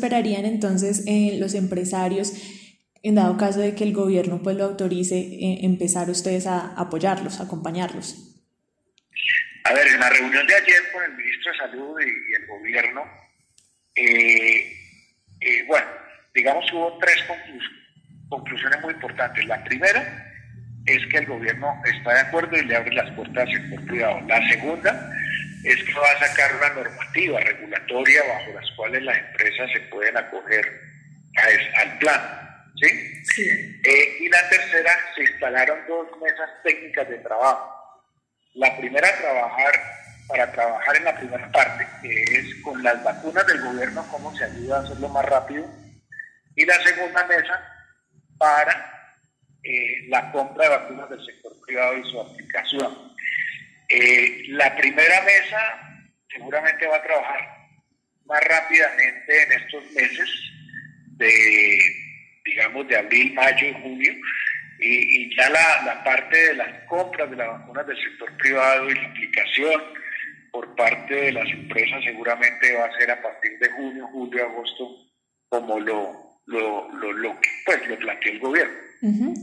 esperarían entonces eh, los empresarios, en dado caso de que el gobierno pues lo autorice, eh, empezar ustedes a apoyarlos, a acompañarlos? A ver, en la reunión de ayer con el ministro de Salud y, el gobierno, eh, bueno, digamos hubo tres conclusiones muy importantes. La primera es que el gobierno está de acuerdo y le abre las puertas al sector privado. La segunda es que va a sacar una normativa regulatoria bajo las cuales las empresas se pueden acoger al plan. ¿sí? Eh, y la tercera, se instalaron dos mesas técnicas de trabajo. La primera, trabajar para trabajar en la primera parte, que es con las vacunas del gobierno, cómo se ayuda a hacerlo más rápido. Y la segunda mesa, para eh, la compra de vacunas del sector privado y su aplicación. Eh, la primera mesa seguramente va a trabajar más rápidamente en estos meses de, digamos, de abril, mayo y junio, y, ya la, parte de las compras de las vacunas del sector privado y la aplicación por parte de las empresas seguramente va a ser a partir de junio, julio, agosto, como lo, lo, lo, pues, lo planteó el gobierno.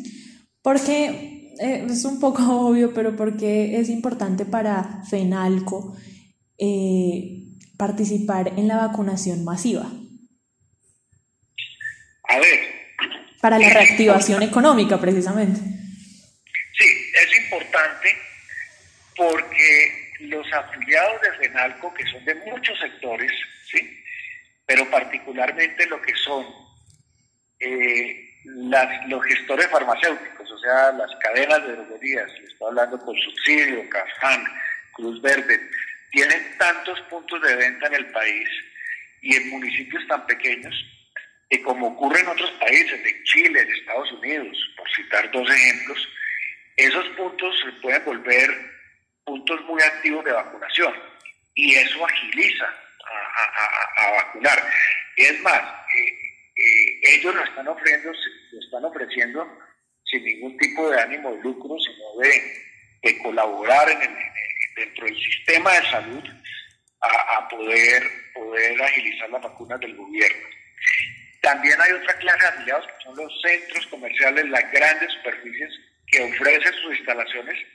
Porque eh, es un poco obvio, pero porque es importante para FENALCO eh, participar en la vacunación masiva? A ver. Para la reactivación económica, precisamente. Sí, es importante porque los afiliados de FENALCO, que son de muchos sectores, ¿sí? pero particularmente lo que son eh, los gestores farmacéuticos, sea, las cadenas de droguerías, le estoy hablando por subsidio, Cafán, Cruz Verde, tienen tantos puntos de venta en el país y en municipios tan pequeños que como ocurre en otros países, en Chile, en Estados Unidos, por citar dos ejemplos, esos puntos se pueden volver puntos muy activos de vacunación y eso agiliza a, vacunar. Es más, eh, eh, ellos lo están ofreciendo, lo están ofreciendo sin ningún tipo de ánimo de lucro, sino de, colaborar en dentro del sistema de salud a, poder, poder agilizar las vacunas del gobierno. También hay otra clase de afiliados que son los centros comerciales, las grandes superficies que ofrecen sus instalaciones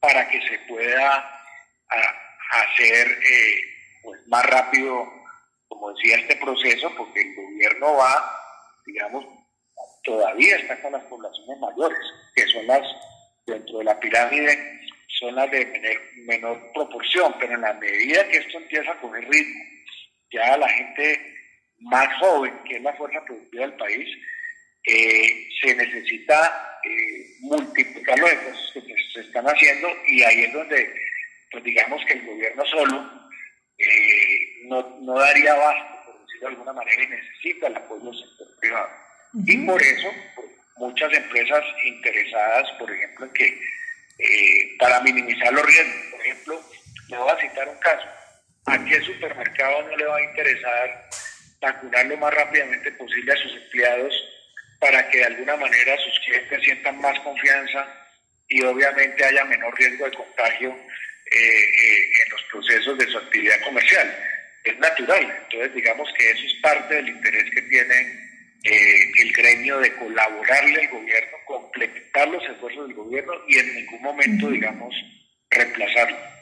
para que se pueda hacer eh, pues, más rápido como decía, este proceso, porque el gobierno va, digamos, todavía está con las poblaciones mayores, que son las, dentro de la pirámide, son las de menor, proporción, pero en la medida que esto empieza a coger ritmo, ya la gente más joven, que es la fuerza productiva del país, eh, se necesita eh, multiplicar los esfuerzos que se están haciendo y ahí es donde, pues digamos que el gobierno solo eh, no, no, daría abasto, por decirlo de alguna manera, y necesita el apoyo del sector privado. Y por eso, muchas empresas interesadas, por ejemplo, en que eh, para minimizar los riesgos, por ejemplo, le voy a citar un caso. ¿A qué supermercado no le va a interesar vacunar lo más rápidamente posible a sus empleados para que de alguna manera sus clientes sientan más confianza y obviamente haya menor riesgo de contagio eh, eh, en los procesos de su actividad comercial. Es natural, entonces digamos que eso es parte del interés que tiene eh, el gremio de colaborarle al gobierno, completar los esfuerzos del gobierno y en ningún momento, digamos, reemplazarlo.